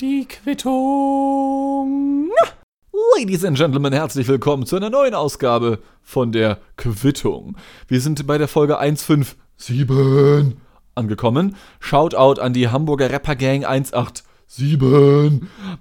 Die Quittung. Ladies and Gentlemen, herzlich willkommen zu einer neuen Ausgabe von der Quittung. Wir sind bei der Folge 157 angekommen. Shoutout an die Hamburger Rapper Gang 187.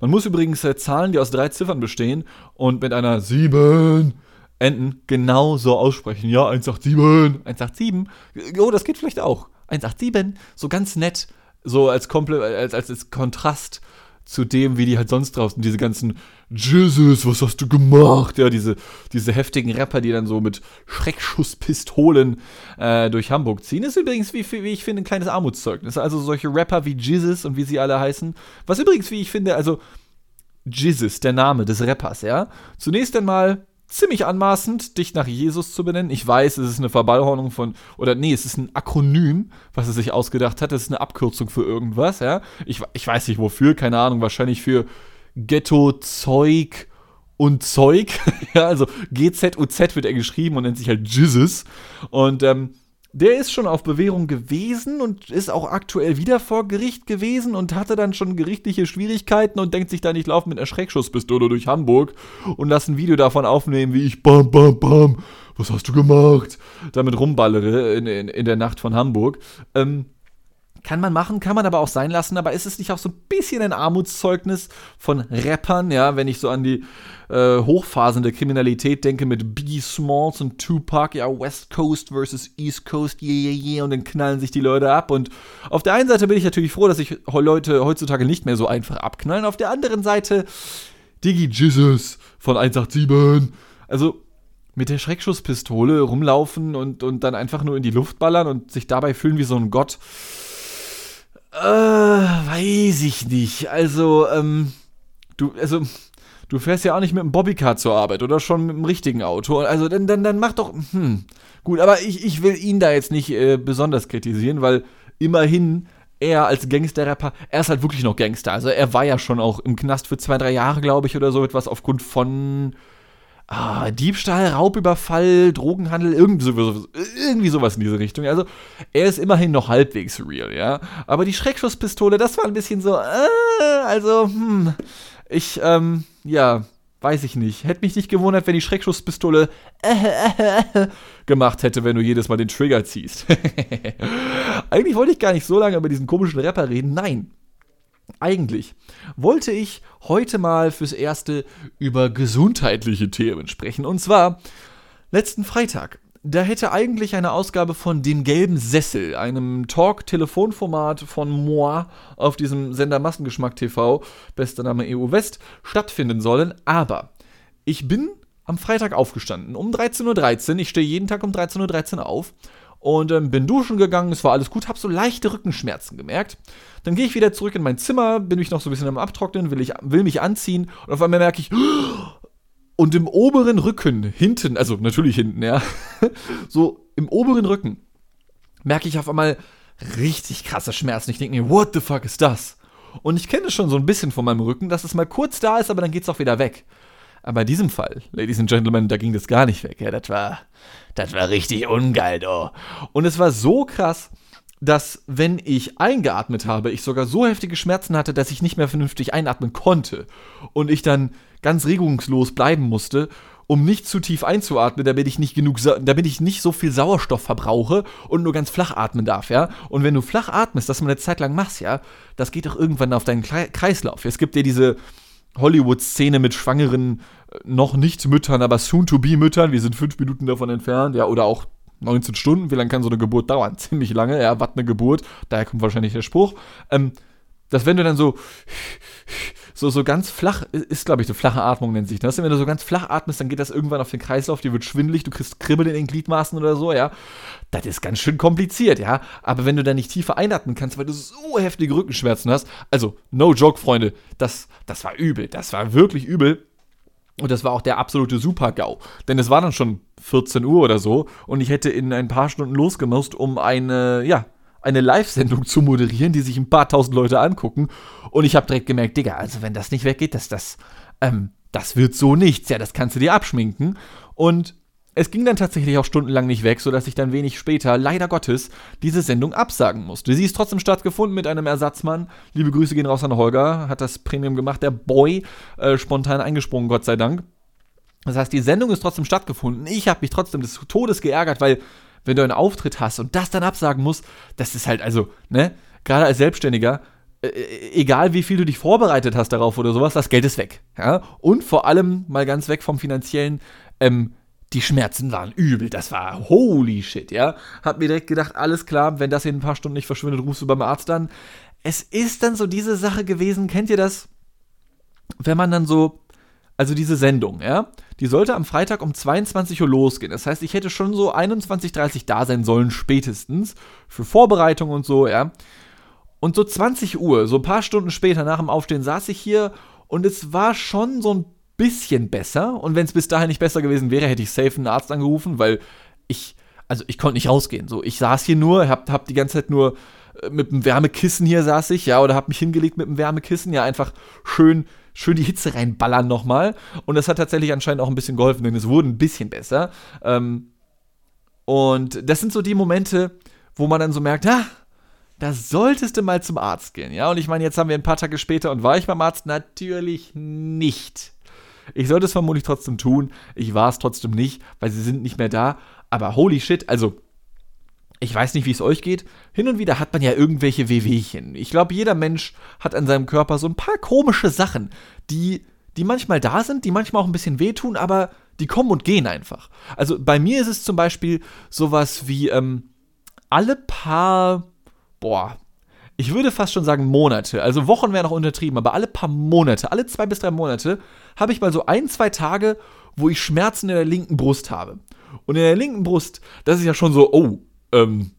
Man muss übrigens äh, Zahlen, die aus drei Ziffern bestehen und mit einer 7 enden, genau so aussprechen. Ja, 187, 187. Oh, das geht vielleicht auch. 187, so ganz nett, so als, Komple als, als, als Kontrast zu dem, wie die halt sonst draußen, diese ganzen Jesus, was hast du gemacht? Ja, diese, diese heftigen Rapper, die dann so mit Schreckschusspistolen äh, durch Hamburg ziehen. ist übrigens, wie, wie ich finde, ein kleines Armutszeugnis. Also solche Rapper wie Jesus und wie sie alle heißen. Was übrigens, wie ich finde, also Jesus, der Name des Rappers, ja. Zunächst einmal ziemlich anmaßend, dich nach Jesus zu benennen. Ich weiß, es ist eine Verballhornung von, oder nee, es ist ein Akronym, was er sich ausgedacht hat. Es ist eine Abkürzung für irgendwas, ja. Ich, ich weiß nicht wofür, keine Ahnung, wahrscheinlich für Ghetto, Zeug und Zeug. ja, also G-Z-U-Z wird er geschrieben und nennt sich halt Jesus. Und, ähm, der ist schon auf Bewährung gewesen und ist auch aktuell wieder vor Gericht gewesen und hatte dann schon gerichtliche Schwierigkeiten und denkt sich dann, ich laufe mit einer Schreckschusspistole durch Hamburg und lasse ein Video davon aufnehmen, wie ich bam, bam, bam, was hast du gemacht? Damit rumballere in, in, in der Nacht von Hamburg. Ähm, kann man machen, kann man aber auch sein lassen, aber ist es nicht auch so ein bisschen ein Armutszeugnis von Rappern, ja, wenn ich so an die äh, Hochphasen der Kriminalität denke mit Biggie Smalls und Tupac, ja, West Coast versus East Coast, yeah, yeah, yeah, und dann knallen sich die Leute ab. Und auf der einen Seite bin ich natürlich froh, dass sich Leute heutzutage nicht mehr so einfach abknallen. Auf der anderen Seite, Diggy Jesus von 187. Also, mit der Schreckschusspistole rumlaufen und, und dann einfach nur in die Luft ballern und sich dabei fühlen wie so ein Gott äh, weiß ich nicht. Also, ähm, du, also, du fährst ja auch nicht mit dem Bobbycar zur Arbeit oder schon mit dem richtigen Auto. Also, dann, dann, dann mach doch, hm, gut, aber ich, ich will ihn da jetzt nicht äh, besonders kritisieren, weil immerhin er als Gangster-Rapper, er ist halt wirklich noch Gangster. Also, er war ja schon auch im Knast für zwei, drei Jahre, glaube ich, oder so etwas aufgrund von ah, Diebstahl, Raubüberfall, Drogenhandel, irgendwie sowas, irgendwie sowas in diese Richtung. Also er ist immerhin noch halbwegs real, ja. Aber die Schreckschusspistole, das war ein bisschen so, äh, also, hm, ich, ähm, ja, weiß ich nicht. Hätte mich nicht gewundert, wenn die Schreckschusspistole äh, äh, äh, gemacht hätte, wenn du jedes Mal den Trigger ziehst. Eigentlich wollte ich gar nicht so lange über diesen komischen Rapper reden. Nein, eigentlich wollte ich heute mal fürs Erste über gesundheitliche Themen sprechen. Und zwar letzten Freitag. Da hätte eigentlich eine Ausgabe von Dem gelben Sessel, einem Talk-Telefonformat von Moi auf diesem Sender Massengeschmack TV, bester Name EU West, stattfinden sollen. Aber ich bin am Freitag aufgestanden um 13.13 Uhr. Ich stehe jeden Tag um 13.13 Uhr auf und ähm, bin duschen gegangen, es war alles gut, habe so leichte Rückenschmerzen gemerkt. Dann gehe ich wieder zurück in mein Zimmer, bin ich noch so ein bisschen am Abtrocknen, will, ich, will mich anziehen und auf einmal merke ich, und im oberen Rücken, hinten, also natürlich hinten, ja, so im oberen Rücken, merke ich auf einmal richtig krasse Schmerzen. Ich denke mir, what the fuck ist das? Und ich kenne es schon so ein bisschen von meinem Rücken, dass es mal kurz da ist, aber dann geht es auch wieder weg. Aber in diesem Fall, Ladies and Gentlemen, da ging das gar nicht weg. Ja, das war, das war richtig ungeil, oh. Und es war so krass, dass wenn ich eingeatmet habe, ich sogar so heftige Schmerzen hatte, dass ich nicht mehr vernünftig einatmen konnte und ich dann ganz regungslos bleiben musste, um nicht zu tief einzuatmen, damit ich nicht genug, damit ich nicht so viel Sauerstoff verbrauche und nur ganz flach atmen darf, ja. Und wenn du flach atmest, das man eine Zeit lang machst, ja, das geht doch irgendwann auf deinen Kreislauf. Es gibt ja diese Hollywood-Szene mit schwangeren, äh, noch nicht Müttern, aber soon-to-be-Müttern. Wir sind fünf Minuten davon entfernt, ja, oder auch 19 Stunden. Wie lange kann so eine Geburt dauern? Ziemlich lange, ja, was eine Geburt. Daher kommt wahrscheinlich der Spruch. Ähm, dass wenn du dann so, so, so ganz flach, ist glaube ich eine flache Atmung nennt sich das. Wenn du so ganz flach atmest, dann geht das irgendwann auf den Kreislauf, dir wird schwindelig, du kriegst Kribbel in den Gliedmaßen oder so, ja. Das ist ganz schön kompliziert, ja. Aber wenn du dann nicht tiefer einatmen kannst, weil du so heftige Rückenschmerzen hast, also no joke, Freunde, das, das war übel, das war wirklich übel. Und das war auch der absolute Super-GAU. Denn es war dann schon 14 Uhr oder so und ich hätte in ein paar Stunden losgemusst, um eine, ja, eine Live-Sendung zu moderieren, die sich ein paar tausend Leute angucken. Und ich habe direkt gemerkt, Digga, also wenn das nicht weggeht, das, das, ähm, das wird so nichts. Ja, das kannst du dir abschminken. Und es ging dann tatsächlich auch stundenlang nicht weg, sodass ich dann wenig später, leider Gottes, diese Sendung absagen musste. Sie ist trotzdem stattgefunden mit einem Ersatzmann. Liebe Grüße gehen raus an Holger, hat das Premium gemacht, der Boy, äh, spontan eingesprungen, Gott sei Dank. Das heißt, die Sendung ist trotzdem stattgefunden. Ich habe mich trotzdem des Todes geärgert, weil wenn du einen Auftritt hast und das dann absagen musst, das ist halt also, ne, gerade als Selbstständiger, äh, äh, egal wie viel du dich vorbereitet hast darauf oder sowas, das Geld ist weg. Ja? Und vor allem mal ganz weg vom finanziellen, ähm, die Schmerzen waren übel. Das war holy shit, ja. Hab mir direkt gedacht, alles klar, wenn das in ein paar Stunden nicht verschwindet, rufst du beim Arzt an. Es ist dann so diese Sache gewesen, kennt ihr das? Wenn man dann so, also diese Sendung, ja, die sollte am Freitag um 22 Uhr losgehen. Das heißt, ich hätte schon so 21.30 Uhr da sein sollen, spätestens, für Vorbereitung und so, ja. Und so 20 Uhr, so ein paar Stunden später nach dem Aufstehen, saß ich hier und es war schon so ein bisschen besser. Und wenn es bis dahin nicht besser gewesen wäre, hätte ich safe einen Arzt angerufen, weil ich, also ich konnte nicht rausgehen. So, ich saß hier nur, hab, hab die ganze Zeit nur äh, mit einem Wärmekissen hier saß ich, ja, oder hab mich hingelegt mit einem Wärmekissen, ja, einfach schön, schön die Hitze reinballern nochmal. Und das hat tatsächlich anscheinend auch ein bisschen geholfen, denn es wurde ein bisschen besser. Ähm, und das sind so die Momente, wo man dann so merkt, ah, da solltest du mal zum Arzt gehen, ja. Und ich meine, jetzt haben wir ein paar Tage später und war ich beim Arzt? Natürlich nicht. Ich sollte es vermutlich trotzdem tun. Ich war es trotzdem nicht, weil sie sind nicht mehr da. Aber holy shit, also ich weiß nicht, wie es euch geht. Hin und wieder hat man ja irgendwelche Wehwehchen. Ich glaube, jeder Mensch hat an seinem Körper so ein paar komische Sachen, die, die manchmal da sind, die manchmal auch ein bisschen wehtun, aber die kommen und gehen einfach. Also bei mir ist es zum Beispiel sowas wie ähm, alle paar, boah, ich würde fast schon sagen Monate, also Wochen wäre noch untertrieben, aber alle paar Monate, alle zwei bis drei Monate, habe ich mal so ein, zwei Tage, wo ich Schmerzen in der linken Brust habe. Und in der linken Brust, das ist ja schon so, oh, ähm,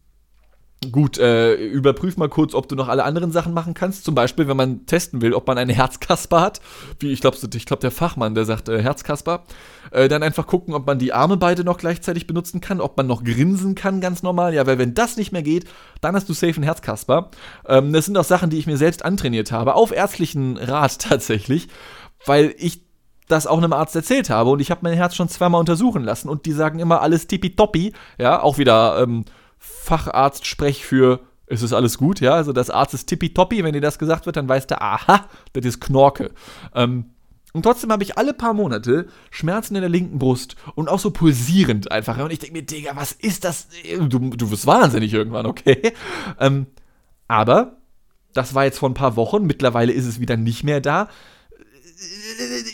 Gut, äh, überprüf mal kurz, ob du noch alle anderen Sachen machen kannst. Zum Beispiel, wenn man testen will, ob man eine Herzkasper hat. Wie ich glaube, ich glaube der Fachmann, der sagt äh, Herzkasper. Äh, dann einfach gucken, ob man die Arme beide noch gleichzeitig benutzen kann, ob man noch grinsen kann, ganz normal. Ja, weil wenn das nicht mehr geht, dann hast du safe einen Herzkasper. Ähm, das sind auch Sachen, die ich mir selbst antrainiert habe, auf ärztlichen Rat tatsächlich, weil ich das auch einem Arzt erzählt habe und ich habe mein Herz schon zweimal untersuchen lassen und die sagen immer alles tippitoppi, ja, auch wieder ähm, Facharzt-Sprech für es ist alles gut, ja. Also das Arzt ist tippitoppi, wenn dir das gesagt wird, dann weißt du, aha, das ist Knorke. Ähm, und trotzdem habe ich alle paar Monate Schmerzen in der linken Brust und auch so pulsierend einfach. Und ich denke mir, Digga, was ist das? Du, du wirst wahnsinnig irgendwann, okay? Ähm, aber das war jetzt vor ein paar Wochen, mittlerweile ist es wieder nicht mehr da.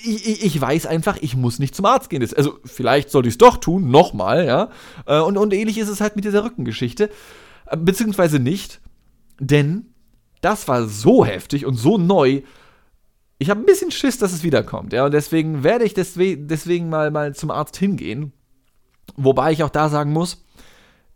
Ich, ich, weiß einfach, ich muss nicht zum Arzt gehen. Also, vielleicht sollte ich es doch tun, nochmal, ja. Äh, und, und ähnlich ist es halt mit dieser Rückengeschichte. Äh, beziehungsweise nicht, denn das war so heftig und so neu. Ich habe ein bisschen Schiss, dass es wiederkommt, ja. Und deswegen werde ich deswegen, deswegen mal, mal zum Arzt hingehen. Wobei ich auch da sagen muss,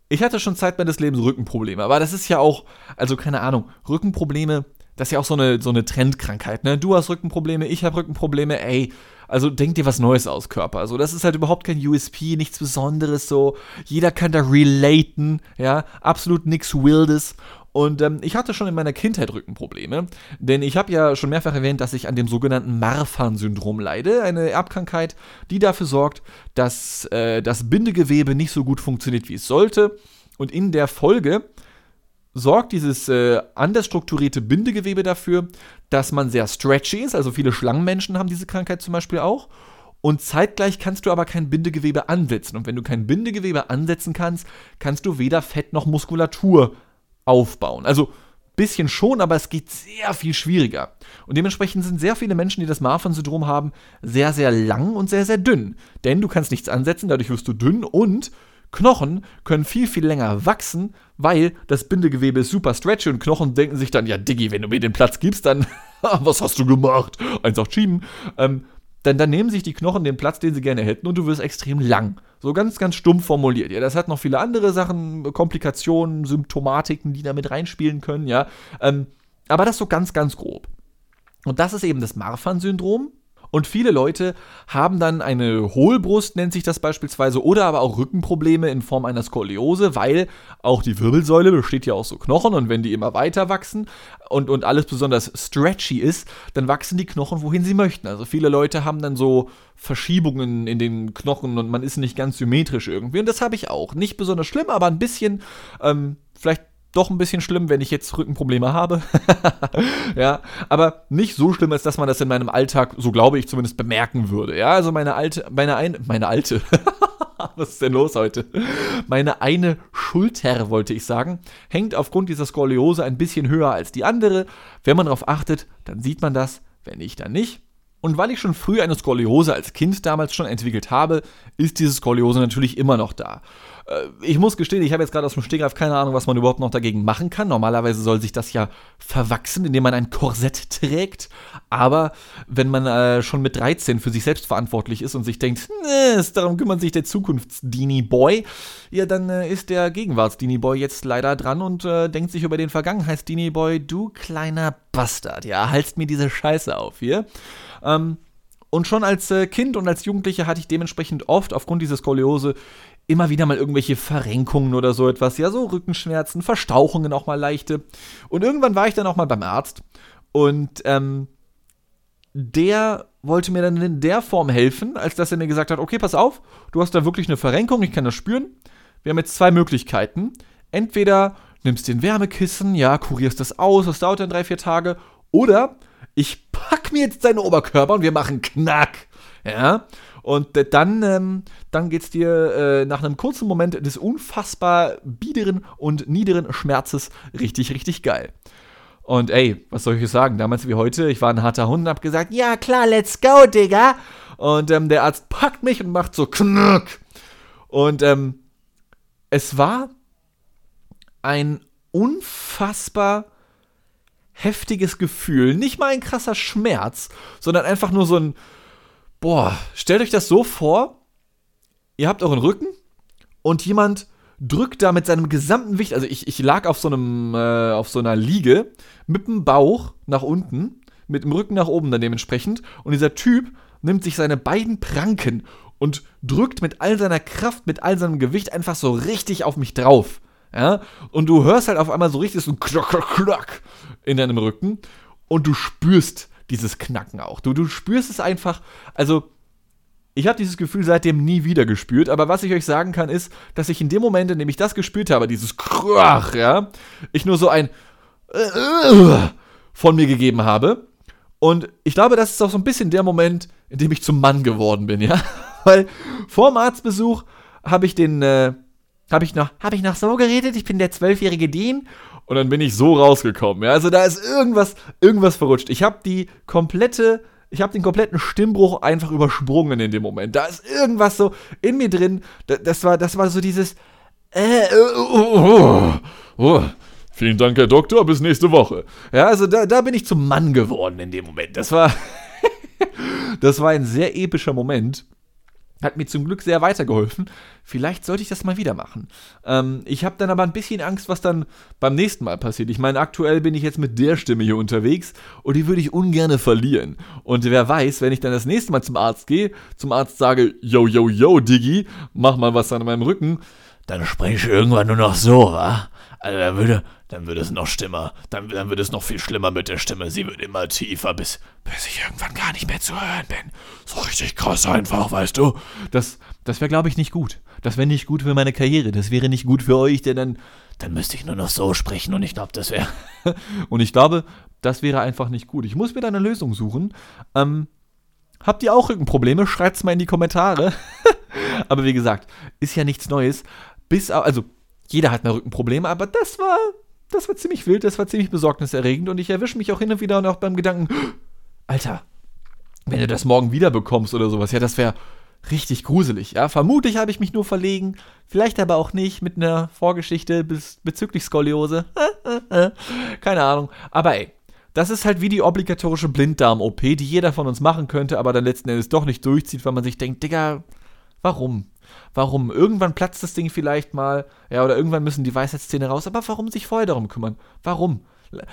ich hatte schon Zeit meines Lebens Rückenprobleme, aber das ist ja auch, also keine Ahnung, Rückenprobleme das ist ja auch so eine, so eine Trendkrankheit, ne? Du hast Rückenprobleme, ich habe Rückenprobleme, ey. Also denk dir was Neues aus, Körper. Also das ist halt überhaupt kein USP, nichts Besonderes so. Jeder kann da relaten, ja. Absolut nichts Wildes. Und ähm, ich hatte schon in meiner Kindheit Rückenprobleme, denn ich habe ja schon mehrfach erwähnt, dass ich an dem sogenannten Marfan-Syndrom leide, eine Erbkrankheit, die dafür sorgt, dass äh, das Bindegewebe nicht so gut funktioniert, wie es sollte. Und in der Folge sorgt dieses äh, anders strukturierte Bindegewebe dafür, dass man sehr stretchy ist. Also viele Schlangenmenschen haben diese Krankheit zum Beispiel auch. Und zeitgleich kannst du aber kein Bindegewebe ansetzen. Und wenn du kein Bindegewebe ansetzen kannst, kannst du weder Fett noch Muskulatur aufbauen. Also bisschen schon, aber es geht sehr viel schwieriger. Und dementsprechend sind sehr viele Menschen, die das Marfan-Syndrom haben, sehr, sehr lang und sehr, sehr dünn. Denn du kannst nichts ansetzen, dadurch wirst du dünn und Knochen können viel, viel länger wachsen, weil das Bindegewebe ist super stretchy und Knochen denken sich dann, ja, Diggi, wenn du mir den Platz gibst, dann, was hast du gemacht? Einfach schieben. Ähm, dann, dann nehmen sich die Knochen den Platz, den sie gerne hätten und du wirst extrem lang. So ganz, ganz stumpf formuliert. Ja, das hat noch viele andere Sachen, Komplikationen, Symptomatiken, die da mit reinspielen können, ja. Ähm, aber das so ganz, ganz grob. Und das ist eben das Marfan-Syndrom. Und viele Leute haben dann eine Hohlbrust, nennt sich das beispielsweise, oder aber auch Rückenprobleme in Form einer Skoliose, weil auch die Wirbelsäule besteht ja aus so Knochen und wenn die immer weiter wachsen und, und alles besonders stretchy ist, dann wachsen die Knochen, wohin sie möchten. Also viele Leute haben dann so Verschiebungen in den Knochen und man ist nicht ganz symmetrisch irgendwie. Und das habe ich auch. Nicht besonders schlimm, aber ein bisschen, ähm, vielleicht doch ein bisschen schlimm, wenn ich jetzt Rückenprobleme habe. ja, aber nicht so schlimm, als dass man das in meinem Alltag, so glaube ich zumindest, bemerken würde. Ja, also meine alte, meine ein, meine alte. Was ist denn los heute? Meine eine Schulter, wollte ich sagen, hängt aufgrund dieser Skoliose ein bisschen höher als die andere. Wenn man darauf achtet, dann sieht man das. Wenn nicht, dann nicht. Und weil ich schon früh eine Skoliose als Kind damals schon entwickelt habe, ist diese Skoliose natürlich immer noch da. Äh, ich muss gestehen, ich habe jetzt gerade aus dem Stegreif keine Ahnung, was man überhaupt noch dagegen machen kann. Normalerweise soll sich das ja verwachsen, indem man ein Korsett trägt. Aber wenn man äh, schon mit 13 für sich selbst verantwortlich ist und sich denkt, nee, darum kümmert sich der Zukunfts-Dini Boy, ja, dann äh, ist der Gegenwarts-Dini Boy jetzt leider dran und äh, denkt sich über den Vergangenheits-Dini Boy, du kleiner Bastard, ja, haltst mir diese Scheiße auf hier. Ähm, und schon als äh, Kind und als Jugendlicher hatte ich dementsprechend oft aufgrund dieser Skoliose immer wieder mal irgendwelche Verrenkungen oder so etwas, ja, so Rückenschmerzen, Verstauchungen auch mal leichte. Und irgendwann war ich dann auch mal beim Arzt und ähm, der wollte mir dann in der Form helfen, als dass er mir gesagt hat, okay, pass auf, du hast da wirklich eine Verrenkung, ich kann das spüren. Wir haben jetzt zwei Möglichkeiten. Entweder nimmst den Wärmekissen, ja, kurierst das aus, das dauert dann drei, vier Tage, oder ich pack mir jetzt deinen Oberkörper und wir machen Knack. Ja. Und dann, ähm, dann geht es dir äh, nach einem kurzen Moment des unfassbar biederen und niederen Schmerzes richtig, richtig geil. Und ey, was soll ich sagen? Damals wie heute, ich war ein harter Hund und hab gesagt, ja klar, let's go, Digga. Und ähm, der Arzt packt mich und macht so Knack. Und ähm, es war ein unfassbar heftiges Gefühl. Nicht mal ein krasser Schmerz, sondern einfach nur so ein, boah, stellt euch das so vor, ihr habt euren Rücken und jemand drückt da mit seinem gesamten Gewicht, also ich, ich lag auf so einem, äh, auf so einer Liege mit dem Bauch nach unten, mit dem Rücken nach oben dann dementsprechend und dieser Typ nimmt sich seine beiden Pranken und drückt mit all seiner Kraft, mit all seinem Gewicht einfach so richtig auf mich drauf. Ja? Und du hörst halt auf einmal so richtig so ein Klack, Klack, Klack in deinem Rücken und du spürst dieses Knacken auch. Du, du spürst es einfach, also ich habe dieses Gefühl seitdem nie wieder gespürt, aber was ich euch sagen kann, ist, dass ich in dem Moment, in dem ich das gespürt habe, dieses Krach, ja, ich nur so ein von mir gegeben habe. Und ich glaube, das ist auch so ein bisschen der Moment, in dem ich zum Mann geworden bin, ja. Weil vor dem Arztbesuch habe ich den, äh, habe ich noch, ich noch so geredet, ich bin der zwölfjährige Dean und dann bin ich so rausgekommen. Ja? Also da ist irgendwas, irgendwas verrutscht. Ich habe die komplette, ich habe den kompletten Stimmbruch einfach übersprungen in dem Moment. Da ist irgendwas so in mir drin. Das, war, das war so dieses. Äh, oh, oh, oh. Vielen Dank, Herr Doktor, bis nächste Woche. Ja, also da, da bin ich zum Mann geworden in dem Moment. Das war, das war ein sehr epischer Moment. Hat mir zum Glück sehr weitergeholfen. Vielleicht sollte ich das mal wieder machen. Ähm, ich habe dann aber ein bisschen Angst, was dann beim nächsten Mal passiert. Ich meine, aktuell bin ich jetzt mit der Stimme hier unterwegs und die würde ich ungern verlieren. Und wer weiß, wenn ich dann das nächste Mal zum Arzt gehe, zum Arzt sage, yo, yo, yo, Diggi, mach mal was an meinem Rücken, dann spreche ich irgendwann nur noch so, wa? Also dann würde, dann würde es noch schlimmer, dann, dann würde es noch viel schlimmer mit der Stimme. Sie wird immer tiefer, bis, bis ich irgendwann gar nicht mehr zu hören bin. So richtig krass einfach, weißt du? Das, das wäre, glaube ich, nicht gut. Das wäre nicht gut für meine Karriere. Das wäre nicht gut für euch, denn dann, dann müsste ich nur noch so sprechen und ich glaube, das wäre. und ich glaube, das wäre einfach nicht gut. Ich muss mir da eine Lösung suchen. Ähm, habt ihr auch Rückenprobleme? Schreibt's mal in die Kommentare. Aber wie gesagt, ist ja nichts Neues. Bis, also jeder hat mal Rückenprobleme, aber das war, das war ziemlich wild, das war ziemlich besorgniserregend und ich erwische mich auch hin und wieder noch beim Gedanken, Alter, wenn du das morgen wieder bekommst oder sowas, ja, das wäre richtig gruselig, ja. Vermutlich habe ich mich nur verlegen, vielleicht aber auch nicht mit einer Vorgeschichte bez bezüglich Skoliose. Keine Ahnung, aber ey, das ist halt wie die obligatorische Blinddarm-OP, die jeder von uns machen könnte, aber dann letzten Endes doch nicht durchzieht, weil man sich denkt, Digga, warum? Warum? Irgendwann platzt das Ding vielleicht mal, ja, oder irgendwann müssen die Weisheitszähne raus, aber warum sich vorher darum kümmern? Warum?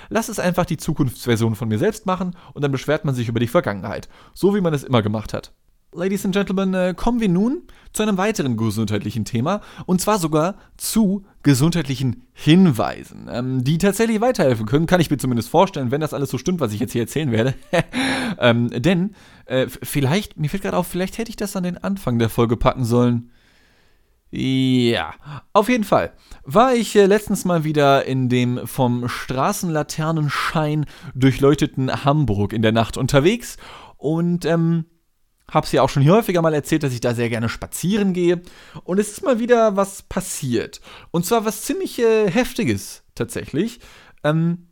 Lass es einfach die Zukunftsversion von mir selbst machen und dann beschwert man sich über die Vergangenheit. So wie man es immer gemacht hat. Ladies and Gentlemen, äh, kommen wir nun zu einem weiteren gesundheitlichen Thema und zwar sogar zu gesundheitlichen Hinweisen, ähm, die tatsächlich weiterhelfen können, kann ich mir zumindest vorstellen, wenn das alles so stimmt, was ich jetzt hier erzählen werde. ähm, denn äh, vielleicht, mir fällt gerade auf, vielleicht hätte ich das an den Anfang der Folge packen sollen. Ja, auf jeden Fall war ich äh, letztens mal wieder in dem vom Straßenlaternenschein durchleuchteten Hamburg in der Nacht unterwegs und ähm, Hab's ja auch schon häufiger mal erzählt, dass ich da sehr gerne spazieren gehe. Und es ist mal wieder was passiert. Und zwar was ziemlich äh, Heftiges tatsächlich. Ähm,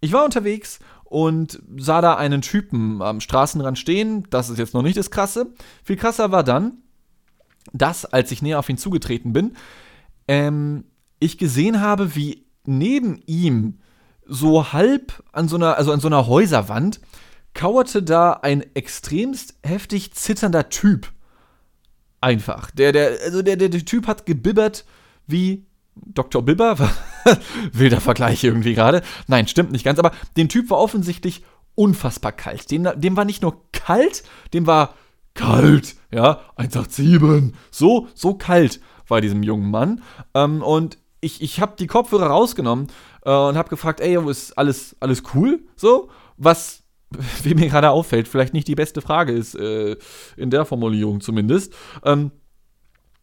ich war unterwegs und sah da einen Typen am Straßenrand stehen. Das ist jetzt noch nicht das Krasse. Viel krasser war dann, dass, als ich näher auf ihn zugetreten bin, ähm, ich gesehen habe, wie neben ihm so halb an so einer, also an so einer Häuserwand kauerte da ein extremst heftig zitternder Typ. Einfach. Der, der, also der, der, der Typ hat gebibbert wie Dr. Bibber. Wilder Vergleich irgendwie gerade. Nein, stimmt nicht ganz, aber dem Typ war offensichtlich unfassbar kalt. Dem, dem war nicht nur kalt, dem war kalt. Ja, 187. So, so kalt war diesem jungen Mann. Ähm, und ich, ich habe die Kopfhörer rausgenommen äh, und habe gefragt, ey, ist alles, alles cool? So, was wie mir gerade auffällt, vielleicht nicht die beste Frage ist, äh, in der Formulierung zumindest. Ähm,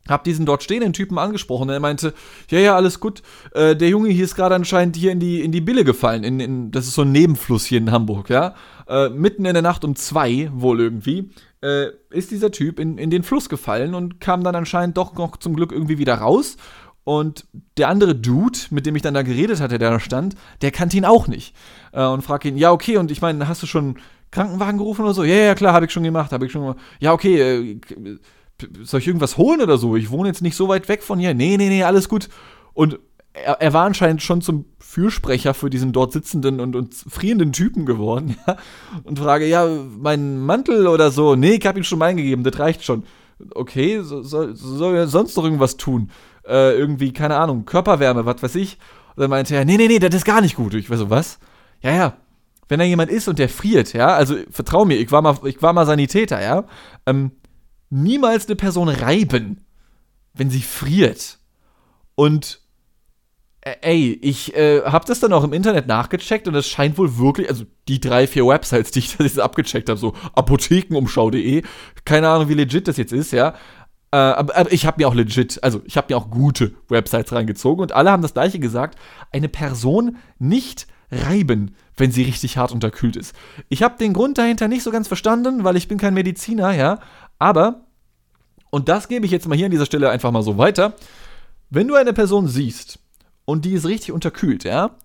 hab diesen dort stehenden Typen angesprochen. Er meinte, ja, ja, alles gut. Äh, der Junge hier ist gerade anscheinend hier in die, in die Bille gefallen. In, in, das ist so ein Nebenfluss hier in Hamburg, ja. Äh, mitten in der Nacht um zwei, wohl irgendwie, äh, ist dieser Typ in, in den Fluss gefallen und kam dann anscheinend doch noch zum Glück irgendwie wieder raus und der andere Dude, mit dem ich dann da geredet hatte, der da stand, der kannte ihn auch nicht. Äh, und fragt ihn, ja, okay, und ich meine, hast du schon Krankenwagen gerufen oder so? Ja, ja, klar, habe ich schon gemacht, habe ich schon gemacht. Ja, okay, äh, soll ich irgendwas holen oder so? Ich wohne jetzt nicht so weit weg von hier. Nee, nee, nee, alles gut. Und er, er war anscheinend schon zum Fürsprecher für diesen dort sitzenden und, und frierenden Typen geworden, ja. Und frage, ja, mein Mantel oder so? Nee, ich habe ihn schon mal eingegeben, das reicht schon. Okay, so, soll, soll er sonst noch irgendwas tun? Äh, irgendwie, keine Ahnung, Körperwärme, was weiß ich. Und dann meinte er, nee, nee, nee, das ist gar nicht gut. Ich war so, was? Ja, ja. Wenn da jemand ist und der friert, ja, also vertrau mir, ich war mal, ich war mal Sanitäter, ja, ähm, niemals eine Person reiben, wenn sie friert. Und äh, ey, ich äh, habe das dann auch im Internet nachgecheckt und es scheint wohl wirklich, also die drei, vier Websites, die ich das jetzt abgecheckt habe, so apothekenumschau.de, keine Ahnung, wie legit das jetzt ist, ja, äh, aber, aber, ich habe mir auch legit, also ich habe mir auch gute Websites reingezogen und alle haben das gleiche gesagt. Eine Person nicht reiben, wenn sie richtig hart unterkühlt ist. Ich habe den Grund dahinter nicht so ganz verstanden, weil ich bin kein Mediziner, ja. Aber, und das gebe ich jetzt mal hier an dieser Stelle einfach mal so weiter, wenn du eine Person siehst und die ist richtig unterkühlt, ja,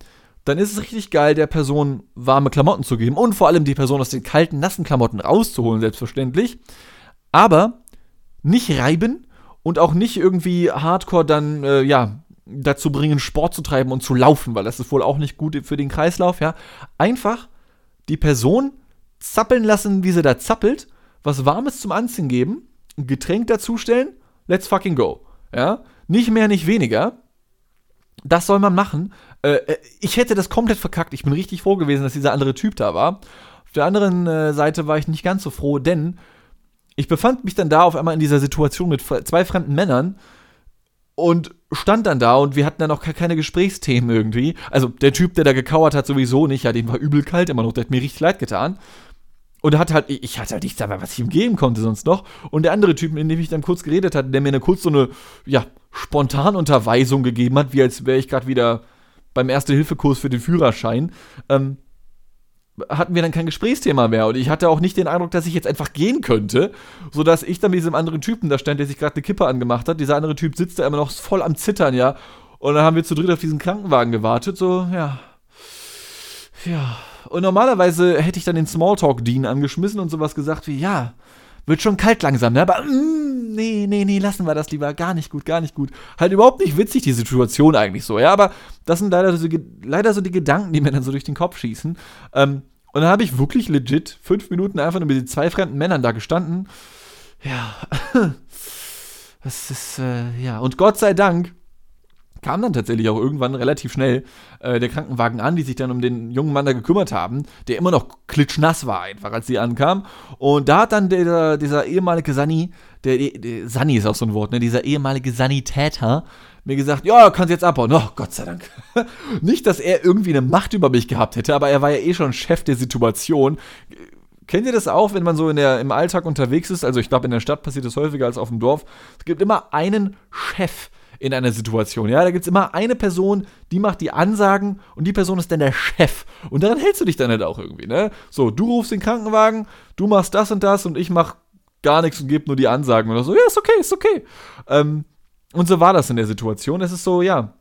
dann ist es richtig geil, der Person warme Klamotten zu geben und vor allem die Person aus den kalten, nassen Klamotten rauszuholen, selbstverständlich. Aber nicht reiben und auch nicht irgendwie hardcore dann, äh, ja, dazu bringen, Sport zu treiben und zu laufen, weil das ist wohl auch nicht gut für den Kreislauf, ja. Einfach die Person zappeln lassen, wie sie da zappelt, was Warmes zum Anziehen geben, ein Getränk dazustellen, let's fucking go, ja. Nicht mehr, nicht weniger. Das soll man machen. Äh, äh, ich hätte das komplett verkackt. Ich bin richtig froh gewesen, dass dieser andere Typ da war. Auf der anderen äh, Seite war ich nicht ganz so froh, denn ich befand mich dann da auf einmal in dieser Situation mit zwei fremden Männern und stand dann da und wir hatten dann auch keine Gesprächsthemen irgendwie. Also der Typ, der da gekauert hat, sowieso nicht, ja, dem war übel kalt immer noch, der hat mir richtig leid getan. Und er hat halt, ich hatte halt nichts dabei, was ich ihm geben konnte sonst noch. Und der andere Typ, mit dem ich dann kurz geredet hatte, der mir eine kurz so eine, ja, Spontanunterweisung gegeben hat, wie als wäre ich gerade wieder beim Erste-Hilfe-Kurs für den Führerschein, ähm, hatten wir dann kein Gesprächsthema mehr und ich hatte auch nicht den Eindruck, dass ich jetzt einfach gehen könnte, sodass ich dann mit diesem anderen Typen da stand, der sich gerade eine Kippe angemacht hat. Dieser andere Typ sitzt da immer noch voll am Zittern, ja. Und dann haben wir zu dritt auf diesen Krankenwagen gewartet, so, ja. Ja. Und normalerweise hätte ich dann den Smalltalk-Dean angeschmissen und sowas gesagt wie, ja, wird schon kalt langsam, ne? Aber mm, nee, nee, nee, lassen wir das lieber. Gar nicht gut, gar nicht gut. Halt überhaupt nicht witzig, die Situation eigentlich so, ja. Aber das sind leider so, leider so die Gedanken, die mir dann so durch den Kopf schießen. Ähm, und dann habe ich wirklich legit fünf Minuten einfach nur mit den zwei fremden Männern da gestanden. Ja. Das ist, äh, ja. Und Gott sei Dank kam dann tatsächlich auch irgendwann relativ schnell äh, der Krankenwagen an, die sich dann um den jungen Mann da gekümmert haben, der immer noch klitschnass war einfach, als sie ankam. Und da hat dann der, dieser ehemalige Sani, der, der Sani ist auch so ein Wort, ne, dieser ehemalige Sanitäter, mir gesagt, ja, kannst jetzt abhauen. Oh, Gott sei Dank. Nicht, dass er irgendwie eine Macht über mich gehabt hätte, aber er war ja eh schon Chef der Situation. Kennt ihr das auch, wenn man so in der, im Alltag unterwegs ist? Also ich glaube, in der Stadt passiert das häufiger als auf dem Dorf. Es gibt immer einen Chef in einer Situation. Ja, da gibt es immer eine Person, die macht die Ansagen und die Person ist dann der Chef. Und daran hältst du dich dann halt auch irgendwie, ne? So, du rufst den Krankenwagen, du machst das und das und ich mach gar nichts und gebe nur die Ansagen oder so. Ja, ist okay, ist okay. Ähm, und so war das in der Situation. Es ist so, ja,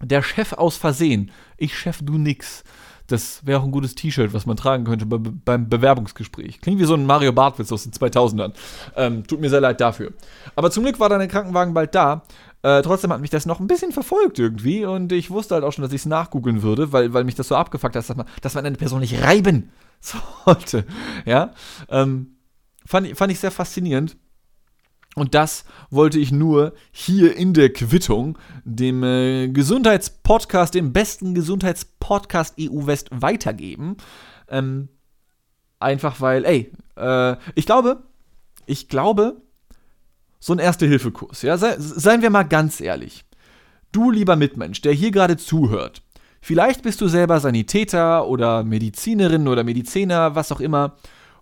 der Chef aus Versehen. Ich Chef, du nix. Das wäre auch ein gutes T-Shirt, was man tragen könnte be beim Bewerbungsgespräch. Klingt wie so ein Mario Bartwitz aus den 2000ern. Ähm, tut mir sehr leid dafür. Aber zum Glück war dann der Krankenwagen bald da. Äh, trotzdem hat mich das noch ein bisschen verfolgt irgendwie und ich wusste halt auch schon, dass ich es nachgoogeln würde, weil, weil mich das so abgefuckt hat, dass man, dass man eine Person nicht reiben sollte. Ja, ähm, fand, fand ich sehr faszinierend. Und das wollte ich nur hier in der Quittung dem äh, Gesundheitspodcast, dem besten Gesundheitspodcast EU West weitergeben. Ähm, einfach weil, ey, äh, ich glaube, ich glaube, so ein Erste-Hilfe-Kurs, ja, sei, seien wir mal ganz ehrlich. Du, lieber Mitmensch, der hier gerade zuhört, vielleicht bist du selber Sanitäter oder Medizinerin oder Mediziner, was auch immer,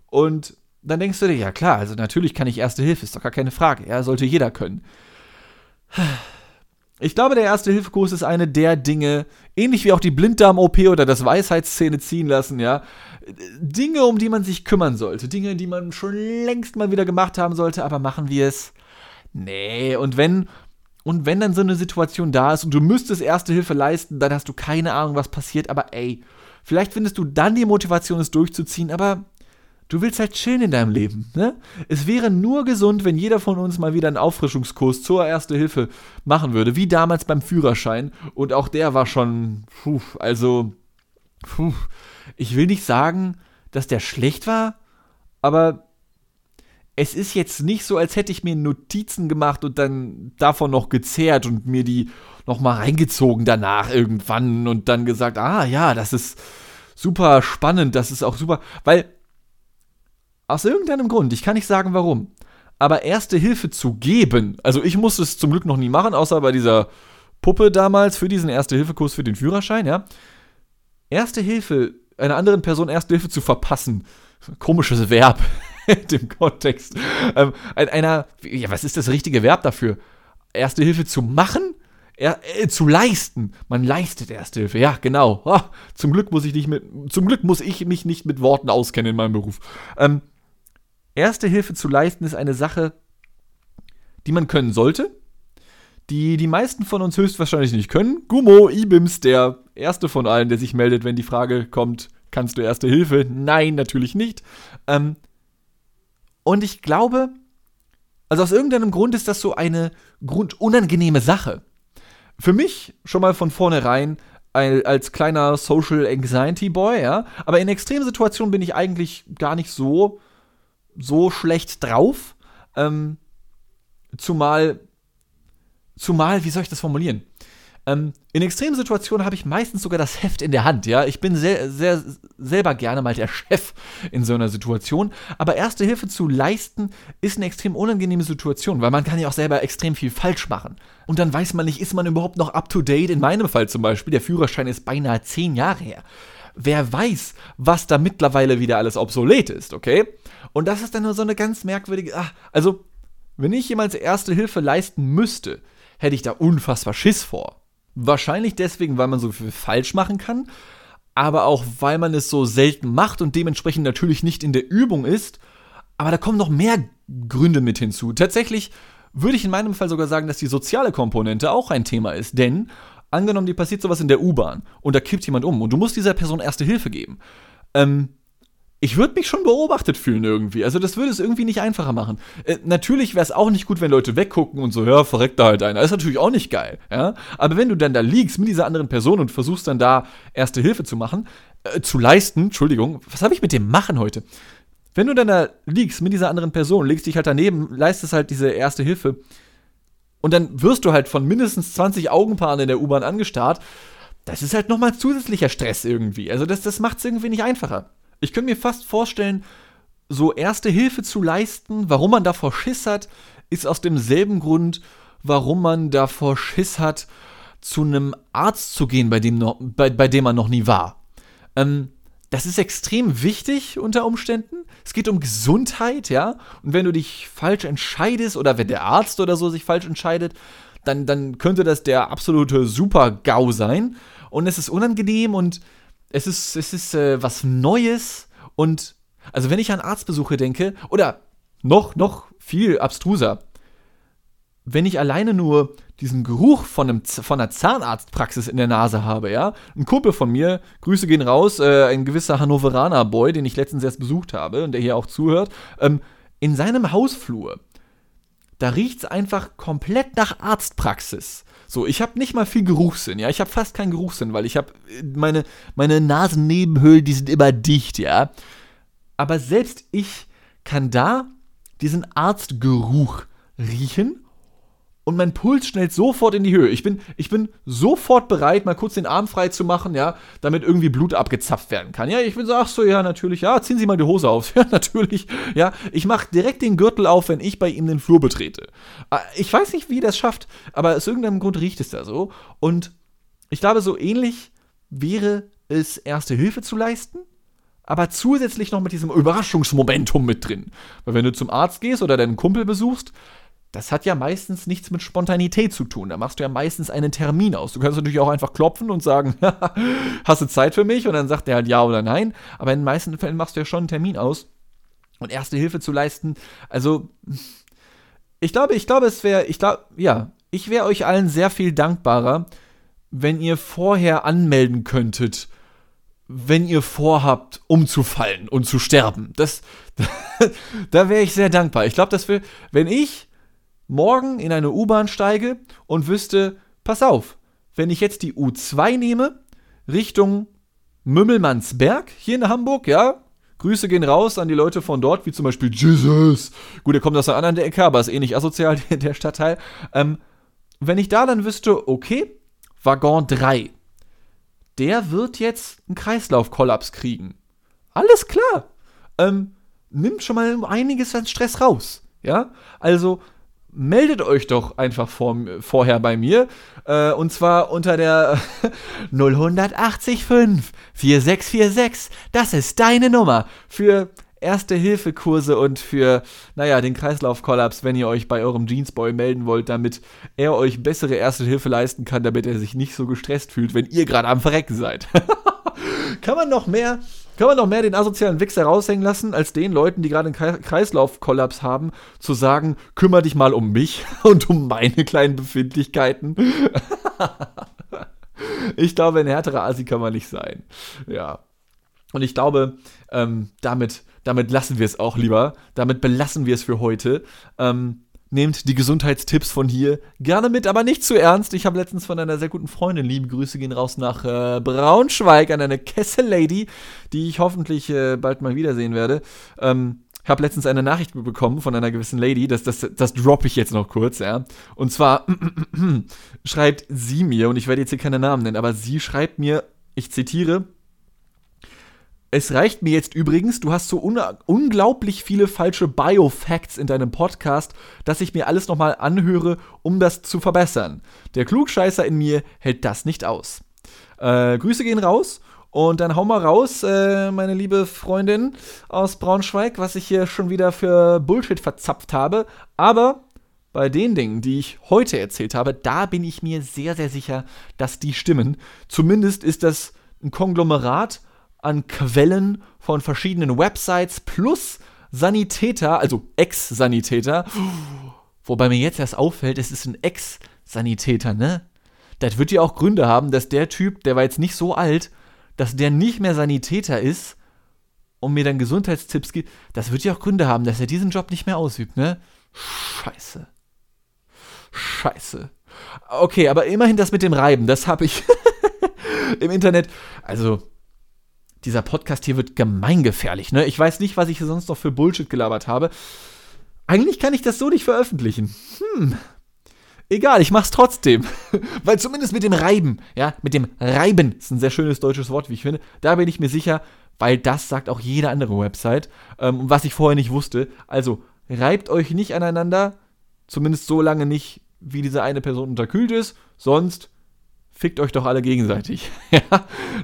und dann denkst du dir, ja klar, also natürlich kann ich Erste Hilfe, ist doch gar keine Frage, ja, sollte jeder können. Ich glaube, der Erste-Hilfe-Kurs ist eine der Dinge, ähnlich wie auch die Blinddarm-OP oder das Weisheitszähne ziehen lassen, ja. Dinge, um die man sich kümmern sollte. Dinge, die man schon längst mal wieder gemacht haben sollte, aber machen wir es? Nee, und wenn, und wenn dann so eine Situation da ist und du müsstest Erste Hilfe leisten, dann hast du keine Ahnung, was passiert, aber ey, vielleicht findest du dann die Motivation, es durchzuziehen, aber Du willst halt chillen in deinem Leben. Ne? Es wäre nur gesund, wenn jeder von uns mal wieder einen Auffrischungskurs zur Erste Hilfe machen würde, wie damals beim Führerschein. Und auch der war schon, puh, also, puh, ich will nicht sagen, dass der schlecht war, aber es ist jetzt nicht so, als hätte ich mir Notizen gemacht und dann davon noch gezehrt und mir die nochmal reingezogen danach irgendwann und dann gesagt, ah ja, das ist super spannend, das ist auch super, weil aus irgendeinem Grund, ich kann nicht sagen warum, aber erste Hilfe zu geben, also ich musste es zum Glück noch nie machen, außer bei dieser Puppe damals für diesen Erste-Hilfe-Kurs für den Führerschein, ja. Erste Hilfe, einer anderen Person Erste Hilfe zu verpassen, komisches Verb dem Kontext. Ähm, einer, ja, was ist das richtige Verb dafür? Erste Hilfe zu machen? Er, äh, zu leisten. Man leistet Erste Hilfe. Ja, genau. Oh, zum Glück muss ich nicht mit, zum Glück muss ich mich nicht mit Worten auskennen in meinem Beruf. Ähm, Erste Hilfe zu leisten ist eine Sache, die man können sollte, die die meisten von uns höchstwahrscheinlich nicht können. Gummo, Ibims, der erste von allen, der sich meldet, wenn die Frage kommt, kannst du Erste Hilfe? Nein, natürlich nicht. Ähm, und ich glaube, also aus irgendeinem Grund ist das so eine grundunangenehme Sache. Für mich schon mal von vornherein als kleiner Social Anxiety Boy, ja. Aber in Extremsituationen bin ich eigentlich gar nicht so so schlecht drauf. Ähm, zumal, zumal, wie soll ich das formulieren? Ähm, in extremen Situationen habe ich meistens sogar das Heft in der Hand, ja. Ich bin sehr, sehr, selber gerne mal der Chef in so einer Situation. Aber erste Hilfe zu leisten ist eine extrem unangenehme Situation, weil man kann ja auch selber extrem viel falsch machen. Und dann weiß man nicht, ist man überhaupt noch up to date? In meinem Fall zum Beispiel, der Führerschein ist beinahe zehn Jahre her. Wer weiß, was da mittlerweile wieder alles obsolet ist, okay? Und das ist dann nur so eine ganz merkwürdige. Ach, also, wenn ich jemals Erste Hilfe leisten müsste, hätte ich da unfassbar Schiss vor. Wahrscheinlich deswegen, weil man so viel falsch machen kann, aber auch weil man es so selten macht und dementsprechend natürlich nicht in der Übung ist. Aber da kommen noch mehr Gründe mit hinzu. Tatsächlich würde ich in meinem Fall sogar sagen, dass die soziale Komponente auch ein Thema ist. Denn angenommen, dir passiert sowas in der U-Bahn und da kippt jemand um und du musst dieser Person erste Hilfe geben. Ähm, ich würde mich schon beobachtet fühlen irgendwie. Also das würde es irgendwie nicht einfacher machen. Äh, natürlich wäre es auch nicht gut, wenn Leute weggucken und so, ja, verreckt da halt einer. Ist natürlich auch nicht geil, ja. Aber wenn du dann da liegst mit dieser anderen Person und versuchst dann da erste Hilfe zu machen, äh, zu leisten, Entschuldigung, was habe ich mit dem machen heute? Wenn du dann da liegst mit dieser anderen Person, legst dich halt daneben, leistest halt diese erste Hilfe, und dann wirst du halt von mindestens 20 Augenpaaren in der U-Bahn angestarrt. Das ist halt nochmal zusätzlicher Stress irgendwie. Also das, das macht es irgendwie nicht einfacher. Ich könnte mir fast vorstellen, so erste Hilfe zu leisten, warum man davor Schiss hat, ist aus demselben Grund, warum man davor Schiss hat, zu einem Arzt zu gehen, bei dem, noch, bei, bei dem man noch nie war. Ähm, das ist extrem wichtig unter Umständen. Es geht um Gesundheit, ja. Und wenn du dich falsch entscheidest oder wenn der Arzt oder so sich falsch entscheidet, dann, dann könnte das der absolute Super-GAU sein. Und es ist unangenehm und es ist, es ist äh, was Neues. Und also wenn ich an Arztbesuche denke, oder noch, noch viel abstruser, wenn ich alleine nur diesen Geruch von, einem, von einer Zahnarztpraxis in der Nase habe, ja. Ein Kumpel von mir, Grüße gehen raus, äh, ein gewisser Hannoveraner Boy, den ich letztens erst besucht habe und der hier auch zuhört, ähm, in seinem Hausflur, da riecht es einfach komplett nach Arztpraxis. So, ich habe nicht mal viel Geruchssinn, ja. Ich habe fast keinen Geruchssinn, weil ich habe meine, meine Nasennebenhöhlen, die sind immer dicht, ja. Aber selbst ich kann da diesen Arztgeruch riechen und mein Puls schnellt sofort in die Höhe. Ich bin, ich bin sofort bereit, mal kurz den Arm frei zu machen, ja, damit irgendwie Blut abgezapft werden kann. Ja, ich bin so, ach so, ja, natürlich, ja, ziehen Sie mal die Hose auf. Ja, natürlich, ja. Ich mache direkt den Gürtel auf, wenn ich bei ihm den Flur betrete. Ah, ich weiß nicht, wie das schafft, aber aus irgendeinem Grund riecht es da so. Und ich glaube, so ähnlich wäre es, Erste Hilfe zu leisten, aber zusätzlich noch mit diesem Überraschungsmomentum mit drin. Weil wenn du zum Arzt gehst oder deinen Kumpel besuchst, das hat ja meistens nichts mit Spontanität zu tun. Da machst du ja meistens einen Termin aus. Du kannst natürlich auch einfach klopfen und sagen, hast du Zeit für mich? Und dann sagt er halt ja oder nein. Aber in den meisten Fällen machst du ja schon einen Termin aus. Und erste Hilfe zu leisten, also ich glaube, ich glaube, es wäre, ich glaube, ja, ich wäre euch allen sehr viel dankbarer, wenn ihr vorher anmelden könntet, wenn ihr vorhabt, umzufallen und zu sterben. Das, da wäre ich sehr dankbar. Ich glaube, dass wir, wenn ich morgen in eine U-Bahn steige und wüsste, pass auf, wenn ich jetzt die U2 nehme, Richtung Mümmelmannsberg hier in Hamburg, ja, Grüße gehen raus an die Leute von dort, wie zum Beispiel Jesus. Gut, der kommt aus einer anderen Ecke, aber ist eh nicht asozial, der Stadtteil. Ähm, wenn ich da dann wüsste, okay, Waggon 3, der wird jetzt einen Kreislaufkollaps kriegen. Alles klar. Ähm, nimmt schon mal einiges an Stress raus. Ja, also meldet euch doch einfach vor, vorher bei mir. Äh, und zwar unter der 0185 4646. Das ist deine Nummer für Erste-Hilfe-Kurse und für, naja, den Kreislaufkollaps, wenn ihr euch bei eurem Jeansboy melden wollt, damit er euch bessere Erste Hilfe leisten kann, damit er sich nicht so gestresst fühlt, wenn ihr gerade am Verrecken seid. kann man noch mehr kann man noch mehr den asozialen Wichser raushängen lassen, als den Leuten, die gerade einen Kreislaufkollaps haben, zu sagen, kümmere dich mal um mich und um meine kleinen Befindlichkeiten. ich glaube, ein härterer Asi kann man nicht sein. Ja. Und ich glaube, ähm, damit, damit lassen wir es auch lieber. Damit belassen wir es für heute. Ähm, Nehmt die Gesundheitstipps von hier gerne mit, aber nicht zu ernst. Ich habe letztens von einer sehr guten Freundin, liebe Grüße gehen raus nach äh, Braunschweig an eine Kessel-Lady, die ich hoffentlich äh, bald mal wiedersehen werde. Ähm, habe letztens eine Nachricht bekommen von einer gewissen Lady, das, das, das droppe ich jetzt noch kurz, ja. Und zwar schreibt sie mir, und ich werde jetzt hier keine Namen nennen, aber sie schreibt mir, ich zitiere, es reicht mir jetzt übrigens, du hast so un unglaublich viele falsche Biofacts in deinem Podcast, dass ich mir alles nochmal anhöre, um das zu verbessern. Der Klugscheißer in mir hält das nicht aus. Äh, Grüße gehen raus und dann hau mal raus, äh, meine liebe Freundin aus Braunschweig, was ich hier schon wieder für Bullshit verzapft habe. Aber bei den Dingen, die ich heute erzählt habe, da bin ich mir sehr, sehr sicher, dass die stimmen. Zumindest ist das ein Konglomerat an Quellen von verschiedenen Websites plus Sanitäter, also Ex-Sanitäter. Wobei mir jetzt erst auffällt, es ist ein Ex-Sanitäter, ne? Das wird ja auch Gründe haben, dass der Typ, der war jetzt nicht so alt, dass der nicht mehr Sanitäter ist und mir dann Gesundheitstipps gibt. Das wird ja auch Gründe haben, dass er diesen Job nicht mehr ausübt, ne? Scheiße. Scheiße. Okay, aber immerhin das mit dem Reiben, das habe ich im Internet. Also, dieser Podcast hier wird gemeingefährlich. Ne? Ich weiß nicht, was ich sonst noch für Bullshit gelabert habe. Eigentlich kann ich das so nicht veröffentlichen. Hm. Egal, ich mach's trotzdem. Weil zumindest mit dem Reiben, ja, mit dem Reiben, ist ein sehr schönes deutsches Wort, wie ich finde, da bin ich mir sicher, weil das sagt auch jede andere Website, ähm, was ich vorher nicht wusste. Also, reibt euch nicht aneinander, zumindest so lange nicht, wie diese eine Person unterkühlt ist, sonst fickt euch doch alle gegenseitig.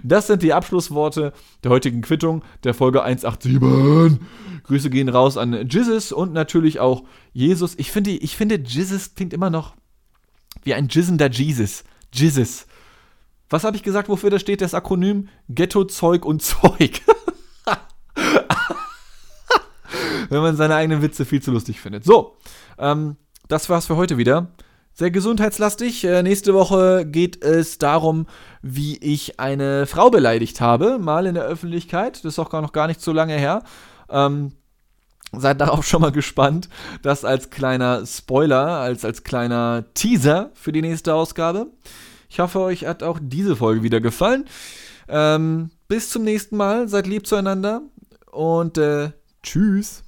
das sind die Abschlussworte der heutigen Quittung der Folge 187. Grüße gehen raus an Jesus und natürlich auch Jesus. Ich finde, ich finde, Jesus klingt immer noch wie ein jizzender Jesus. Jesus. Was habe ich gesagt, wofür das steht, das Akronym? Ghetto, Zeug und Zeug. Wenn man seine eigenen Witze viel zu lustig findet. So, ähm, das war's für heute wieder. Sehr gesundheitslastig. Äh, nächste Woche geht es darum, wie ich eine Frau beleidigt habe, mal in der Öffentlichkeit. Das ist auch gar noch gar nicht so lange her. Ähm, seid darauf schon mal gespannt. Das als kleiner Spoiler, als, als kleiner Teaser für die nächste Ausgabe. Ich hoffe, euch hat auch diese Folge wieder gefallen. Ähm, bis zum nächsten Mal. Seid lieb zueinander und äh, tschüss.